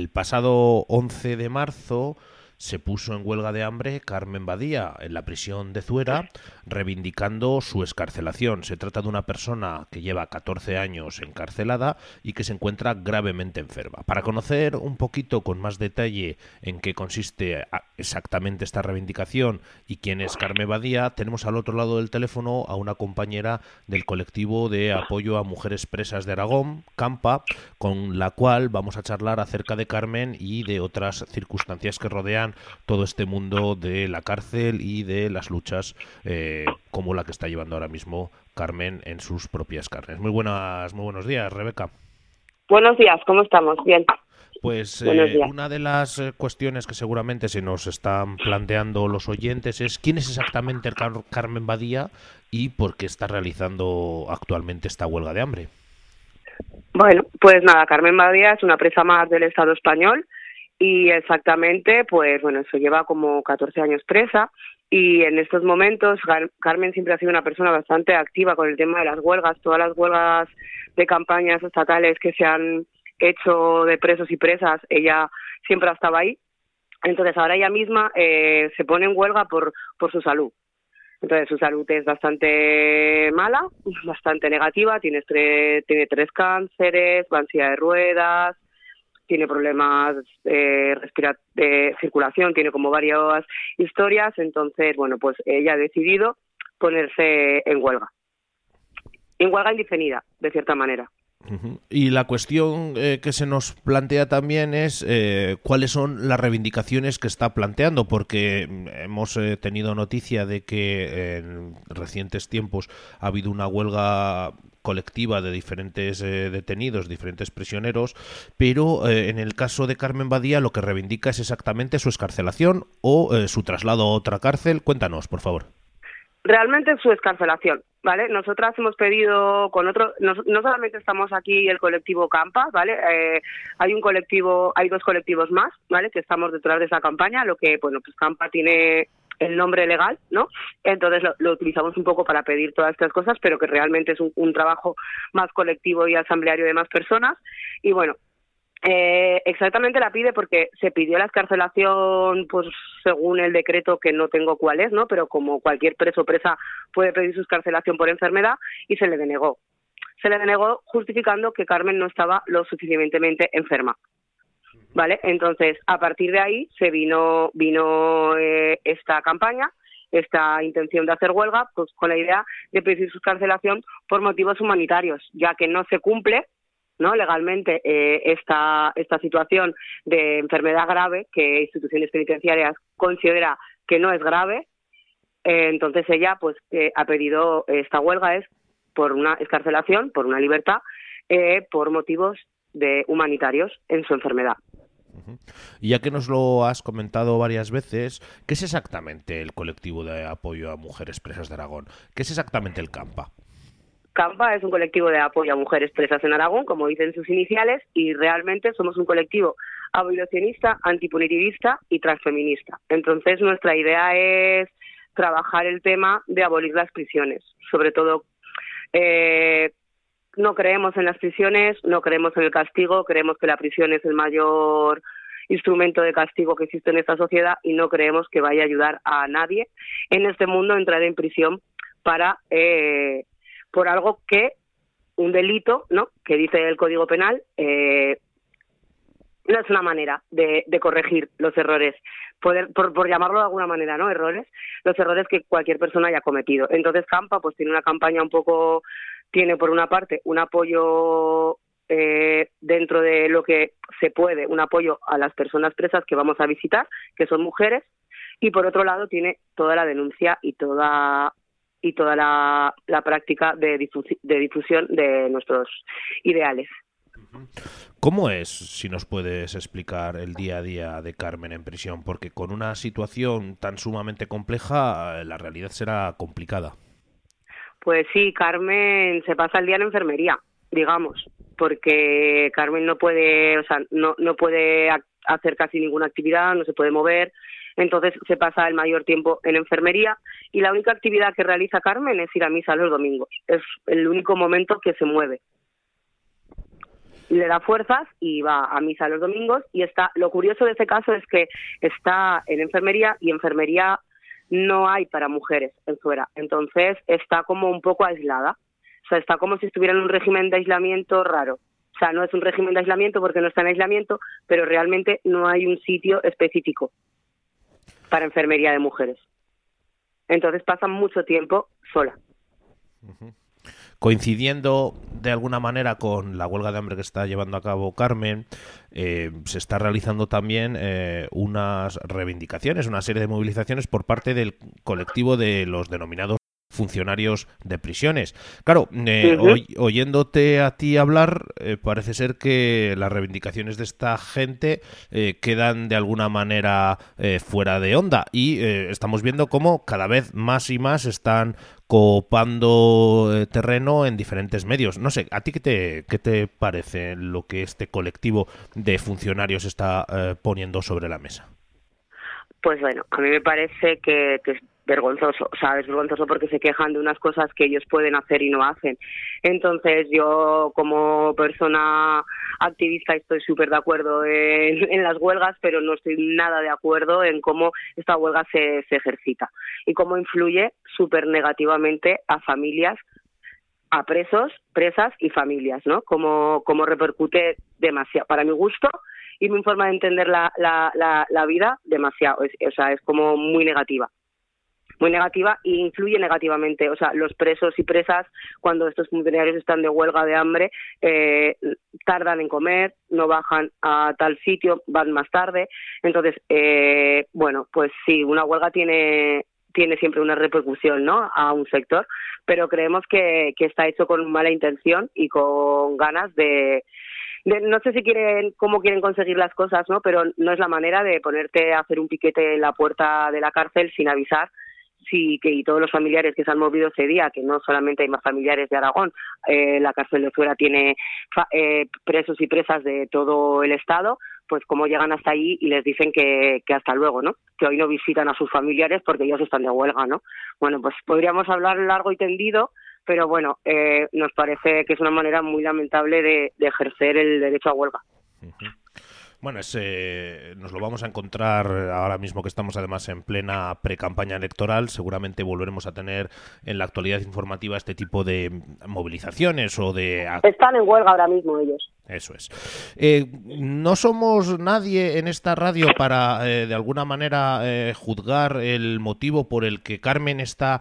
El pasado 11 de marzo se puso en huelga de hambre Carmen Badía en la prisión de Zuera, reivindicando su escarcelación. Se trata de una persona que lleva 14 años encarcelada y que se encuentra gravemente enferma. Para conocer un poquito con más detalle en qué consiste exactamente esta reivindicación y quién es Carmen Badía, tenemos al otro lado del teléfono a una compañera del colectivo de apoyo a mujeres presas de Aragón, Campa, con la cual vamos a charlar acerca de Carmen y de otras circunstancias que rodean todo este mundo de la cárcel y de las luchas eh, como la que está llevando ahora mismo Carmen en sus propias carnes. Muy buenas, muy buenos días, Rebeca. Buenos días, ¿cómo estamos? Bien. Pues eh, una de las eh, cuestiones que seguramente se nos están planteando los oyentes es quién es exactamente el Carmen Badía y por qué está realizando actualmente esta huelga de hambre. Bueno, pues nada, Carmen Badía es una presa más del Estado español y exactamente, pues bueno, eso lleva como 14 años presa y en estos momentos Carmen siempre ha sido una persona bastante activa con el tema de las huelgas, todas las huelgas de campañas estatales que se han hecho de presos y presas, ella siempre ha estado ahí. Entonces ahora ella misma eh, se pone en huelga por, por su salud. Entonces su salud es bastante mala, bastante negativa, tiene tres, tiene tres cánceres, silla de ruedas, tiene problemas de, circulación, tiene como varias historias, entonces, bueno, pues ella ha decidido ponerse en huelga. En huelga indefinida, de cierta manera. Y la cuestión eh, que se nos plantea también es eh, cuáles son las reivindicaciones que está planteando, porque mm, hemos eh, tenido noticia de que en recientes tiempos ha habido una huelga colectiva de diferentes eh, detenidos, diferentes prisioneros, pero eh, en el caso de Carmen Badía lo que reivindica es exactamente su escarcelación o su traslado a otra cárcel. Cuéntanos, por favor. Realmente su escarcelación, ¿vale? Nosotras hemos pedido con otro, no, solamente estamos aquí el colectivo Campa, ¿vale? hay un colectivo, hay dos colectivos más, ¿vale? Que estamos detrás de esa campaña, lo que, bueno, pues Campa tiene el nombre legal, ¿no? Entonces lo, utilizamos un poco para pedir todas estas cosas, pero que realmente es un, trabajo más colectivo y asambleario de más personas. Y bueno, eh, exactamente la pide porque se pidió la escarcelación, pues según el decreto que no tengo cuál es, ¿no? Pero como cualquier preso presa puede pedir su escarcelación por enfermedad y se le denegó. Se le denegó justificando que Carmen no estaba lo suficientemente enferma. ¿vale? Entonces, a partir de ahí se vino, vino eh, esta campaña, esta intención de hacer huelga, pues con la idea de pedir su carcelación por motivos humanitarios, ya que no se cumple ¿no? legalmente eh, esta, esta situación de enfermedad grave que instituciones penitenciarias considera que no es grave. Eh, entonces ella pues ha pedido esta huelga es por una escarcelación, por una libertad, por motivos de humanitarios en su enfermedad. Y ya que nos lo has comentado varias veces, ¿qué es exactamente el colectivo de apoyo a mujeres presas de Aragón? ¿Qué es exactamente el CAMPA? CAMPA es un colectivo de apoyo a mujeres presas en Aragón, como dicen sus iniciales, y realmente somos un colectivo abolicionista, antipunitivista y transfeminista. Entonces, nuestra idea es trabajar el tema de abolir las prisiones, sobre todo eh, no creemos en las prisiones, no creemos en el castigo, creemos que la prisión es el mayor instrumento de castigo que existe en esta sociedad y no creemos que vaya a ayudar a nadie en este mundo a entrar en prisión para eh, por algo que un delito, ¿no? Que dice el Código Penal eh, no es una manera de, corregir los errores, por, por, llamarlo de alguna manera, ¿no? Errores, los errores que cualquier persona haya cometido. Entonces Campa, pues tiene una campaña un poco tiene por una parte un apoyo eh, dentro de lo que se puede, un apoyo a las personas presas que vamos a visitar, que son mujeres, y por otro lado tiene toda la denuncia y toda y toda la, práctica de, de difusión de nuestros ideales. ¿Cómo es, si nos puedes explicar, el día a día de Carmen en prisión? Porque con una situación tan sumamente compleja, la realidad será complicada. Pues sí, Carmen se pasa el día en enfermería, digamos, porque Carmen no puede, o sea, no, no puede hacer casi ninguna actividad, no se puede mover, entonces se pasa el mayor tiempo en enfermería y la única actividad que realiza Carmen es ir a misa los domingos. Es el único momento que se mueve. Le da fuerzas y va a misa los domingos y está. Lo curioso de este caso es que está en enfermería y enfermería no hay para mujeres en fuera. Entonces está como un poco aislada. O sea, está como si estuviera en un régimen de aislamiento raro. O sea, no es un régimen de aislamiento porque no está en aislamiento, pero realmente no hay un sitio específico para enfermería de mujeres. Entonces pasan mucho tiempo sola. Coincidiendo de alguna manera con la huelga de hambre que está llevando a cabo Carmen, eh, se está realizando también eh, unas reivindicaciones, una serie de movilizaciones por parte del colectivo de los denominados funcionarios de prisiones. Claro, eh, oyéndote a ti hablar, eh, parece ser que las reivindicaciones de esta gente eh, quedan de alguna manera fuera de onda y estamos viendo cómo cada vez más y más están copando terreno en diferentes medios. No sé, ¿a ti qué te, qué te parece lo que este colectivo de funcionarios está poniendo sobre la mesa? Pues bueno, a mí me parece que, que vergonzoso, o sea, es vergonzoso porque se quejan de unas cosas que ellos pueden hacer y no hacen. Entonces, yo como persona activista estoy súper de acuerdo en, las huelgas, pero no estoy nada de acuerdo en cómo esta huelga se, se ejercita y cómo influye súper negativamente a familias a presos, presas y familias, ¿no? Como, como repercute demasiado, para mi gusto y mi forma de entender la, la, la, la vida, demasiado, o sea, es como muy negativa muy negativa e influye negativamente. O sea, los presos y presas, cuando estos funcionarios están de huelga de hambre, eh, tardan en comer, no bajan a tal sitio, van más tarde. Entonces, eh, bueno, pues sí, una huelga tiene tiene siempre una repercusión ¿no? a un sector, pero creemos que, que está hecho con mala intención y con ganas de, de, no sé si quieren cómo quieren conseguir las cosas, ¿no? Pero no es la manera de ponerte a hacer un piquete en la puerta de la cárcel sin avisar sí que y todos los familiares que se han movido ese día, que no solamente hay más familiares de Aragón, eh, la cárcel de fuera tiene eh, presos y presas de todo el estado, pues cómo llegan hasta allí y les dicen que, que hasta luego, ¿no? Que hoy no visitan a sus familiares porque ellos están de huelga, ¿no? Bueno, pues podríamos hablar largo y tendido, pero bueno, eh, nos parece que es una manera muy lamentable de, ejercer el derecho a huelga. Bueno, ese, nos lo vamos a encontrar ahora mismo que estamos además en plena pre-campaña electoral. Seguramente volveremos a tener en la actualidad informativa este tipo de movilizaciones o de... Están en huelga ahora mismo ellos. Eso es. Eh, no somos nadie en esta radio para, eh, de alguna manera, eh, juzgar el motivo por el que Carmen está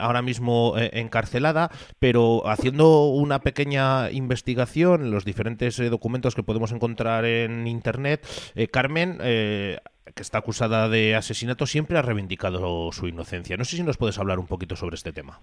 ahora mismo encarcelada, pero haciendo una pequeña investigación los diferentes documentos que podemos encontrar en Internet, Carmen que está acusada de asesinato, siempre ha reivindicado su inocencia. No sé si nos puedes hablar un poquito sobre este tema.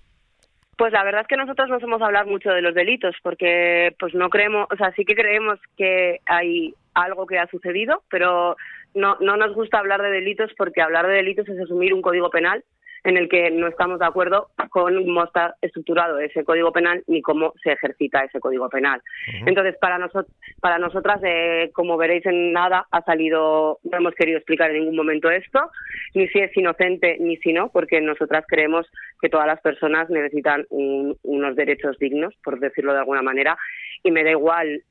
Pues la verdad es que nosotros no somos hablar mucho de los delitos, porque pues no creemos, o sea, sí que creemos que hay algo que ha sucedido, pero no, no nos gusta hablar de delitos porque hablar de delitos es asumir un código penal en el que no estamos de acuerdo con cómo está estructurado ese código penal ni cómo se ejercita ese código penal. Entonces, para, nosotros para nosotras, eh, como veréis en nada, ha salido, no hemos querido explicar en ningún momento esto, ni si es inocente ni si no, porque nosotras creemos que todas las personas necesitan unos derechos dignos, por decirlo de alguna manera, y me da igual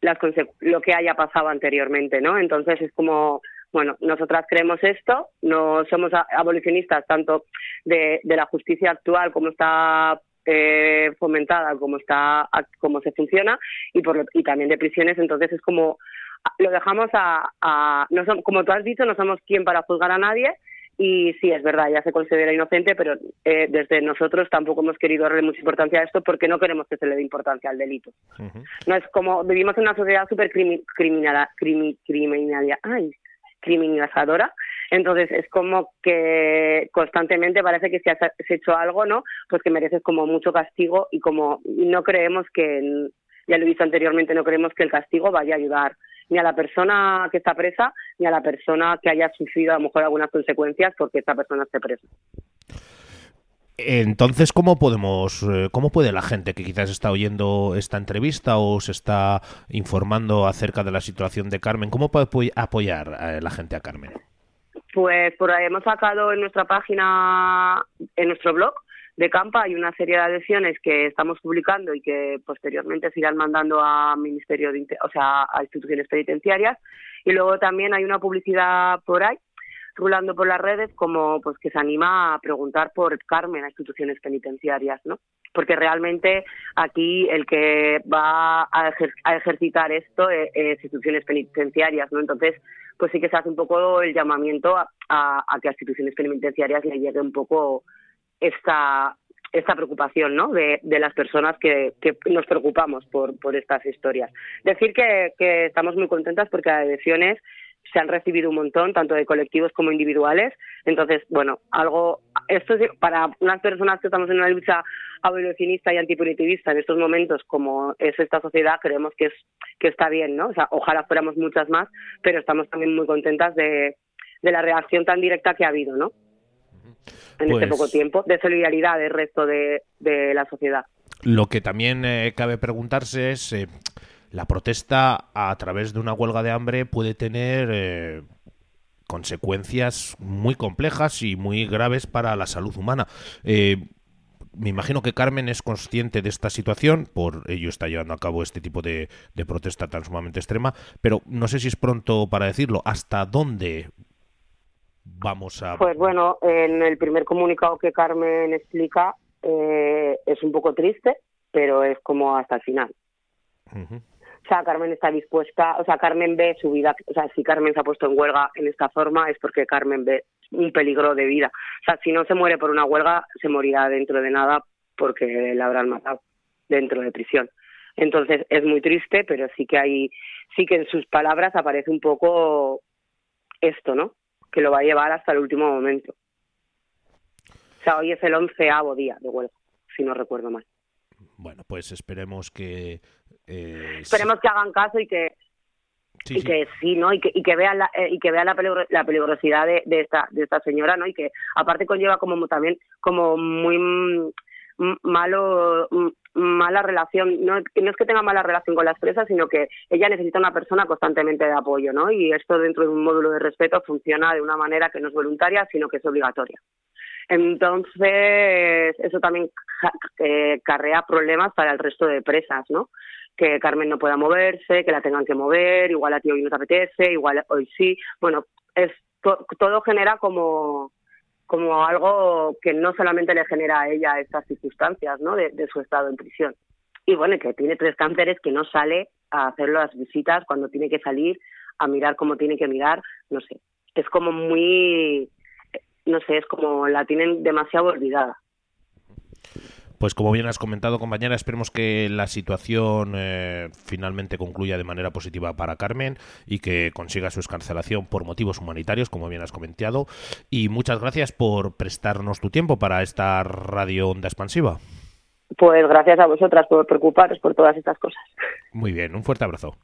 las lo que haya pasado anteriormente, ¿no? Entonces es como bueno, nosotras creemos esto, no somos abolicionistas tanto de, la justicia actual como está eh, fomentada, como está, como se funciona y por y también de prisiones. Entonces es como lo dejamos a, no como tú has dicho, no somos quien para juzgar a nadie. Y sí, es verdad, ya se considera inocente, pero eh, desde nosotros tampoco hemos querido darle mucha importancia a esto porque no queremos que se le dé importancia al delito. No es como vivimos en una sociedad súper criminal, criminal, ay, criminalizadora. Entonces es como que constantemente parece que si has hecho algo, ¿no? Pues que mereces como mucho castigo y como no creemos que, ya lo he visto anteriormente, no creemos que el castigo vaya a ayudar ni a la persona que está presa ni a la persona que haya sufrido a lo mejor algunas consecuencias porque esta persona esté presa. Entonces, ¿cómo podemos, eh, cómo puede la gente que quizás está oyendo esta entrevista o se está informando acerca de la situación de Carmen, cómo puede apoyar a la gente a Carmen? Pues por ahí hemos sacado en nuestra página, en nuestro blog de Campa, hay una serie de adhesiones que estamos publicando y que posteriormente se irán mandando a ministerio de, o sea, a instituciones penitenciarias. Y luego también hay una publicidad por ahí rulando por las redes como pues que se anima a preguntar por Carmen a instituciones penitenciarias, ¿no? Porque realmente aquí el que va a, ejercitar esto es, instituciones penitenciarias, ¿no? Entonces, pues sí que se hace un poco el llamamiento a, que a instituciones penitenciarias le llegue un poco esta esta preocupación ¿no? de, de las personas que, nos preocupamos por, por estas historias. Decir que, que estamos muy contentas porque adhesiones se han recibido un montón, tanto de colectivos como individuales. Entonces, bueno, algo, esto es para unas personas que estamos en una lucha abolicionista y antipunitivista en estos momentos, como es esta sociedad, creemos que, es, que está bien, ¿no? O sea, ojalá fuéramos muchas más, pero estamos también muy contentas de, de la reacción tan directa que ha habido, ¿no? En este poco pues tiempo, de solidaridad del resto de, de la sociedad. Lo que también eh, cabe preguntarse es, eh, la protesta a través de una huelga de hambre puede tener eh, consecuencias muy complejas y muy graves para la salud humana. Eh, me imagino que Carmen es consciente de esta situación, por ello está llevando a cabo este tipo de, protesta tan sumamente extrema, pero no sé si es pronto para decirlo. ¿Hasta dónde vamos a...? Pues bueno, en el primer comunicado que Carmen explica eh, es un poco triste, pero es como hasta el final. O sea, Carmen está dispuesta, o sea, Carmen ve su vida, o sea, si Carmen se ha puesto en huelga en esta forma es porque Carmen ve un peligro de vida. O sea, si no se muere por una huelga, se morirá dentro de nada porque la habrán matado dentro de prisión. Entonces es muy triste, pero sí que hay, sí que en sus palabras aparece un poco esto, ¿no? Que lo va a llevar hasta el último momento. O sea, hoy es el onceavo día de huelga, si no recuerdo mal. Bueno, pues esperemos que eh, Esperemos que hagan caso y que Sí, y que sí, ¿no? Y que, y que vean la, eh, y que vean la, la peligrosidad de, de, esta de esta señora, ¿no? Y que aparte conlleva como también como muy malo mala relación, no, no es que tenga mala relación con las presas, sino que ella necesita una persona constantemente de apoyo, ¿no? Y esto dentro de un módulo de respeto funciona de una manera que no es voluntaria, sino que es obligatoria. Entonces, eso también eh, carrea problemas para el resto de presas, ¿no? Que Carmen no pueda moverse, que la tengan que mover, igual a ti hoy no te apetece, igual hoy sí. Bueno, es todo genera como como algo que no solamente le genera a ella estas circunstancias, ¿no? De, su estado en prisión. Y bueno, que tiene tres cánceres que no sale a hacer las visitas cuando tiene que salir a mirar cómo tiene que mirar, no sé. Es como muy, no sé, es como la tienen demasiado olvidada. Pues como bien has comentado, compañera, esperemos que la situación eh, finalmente concluya de manera positiva para Carmen y que consiga su escarcelación por motivos humanitarios, como bien has comentado. Y muchas gracias por prestarnos tu tiempo para esta radio onda expansiva. Pues gracias a vosotras por preocuparos por todas estas cosas. Muy bien, un fuerte abrazo.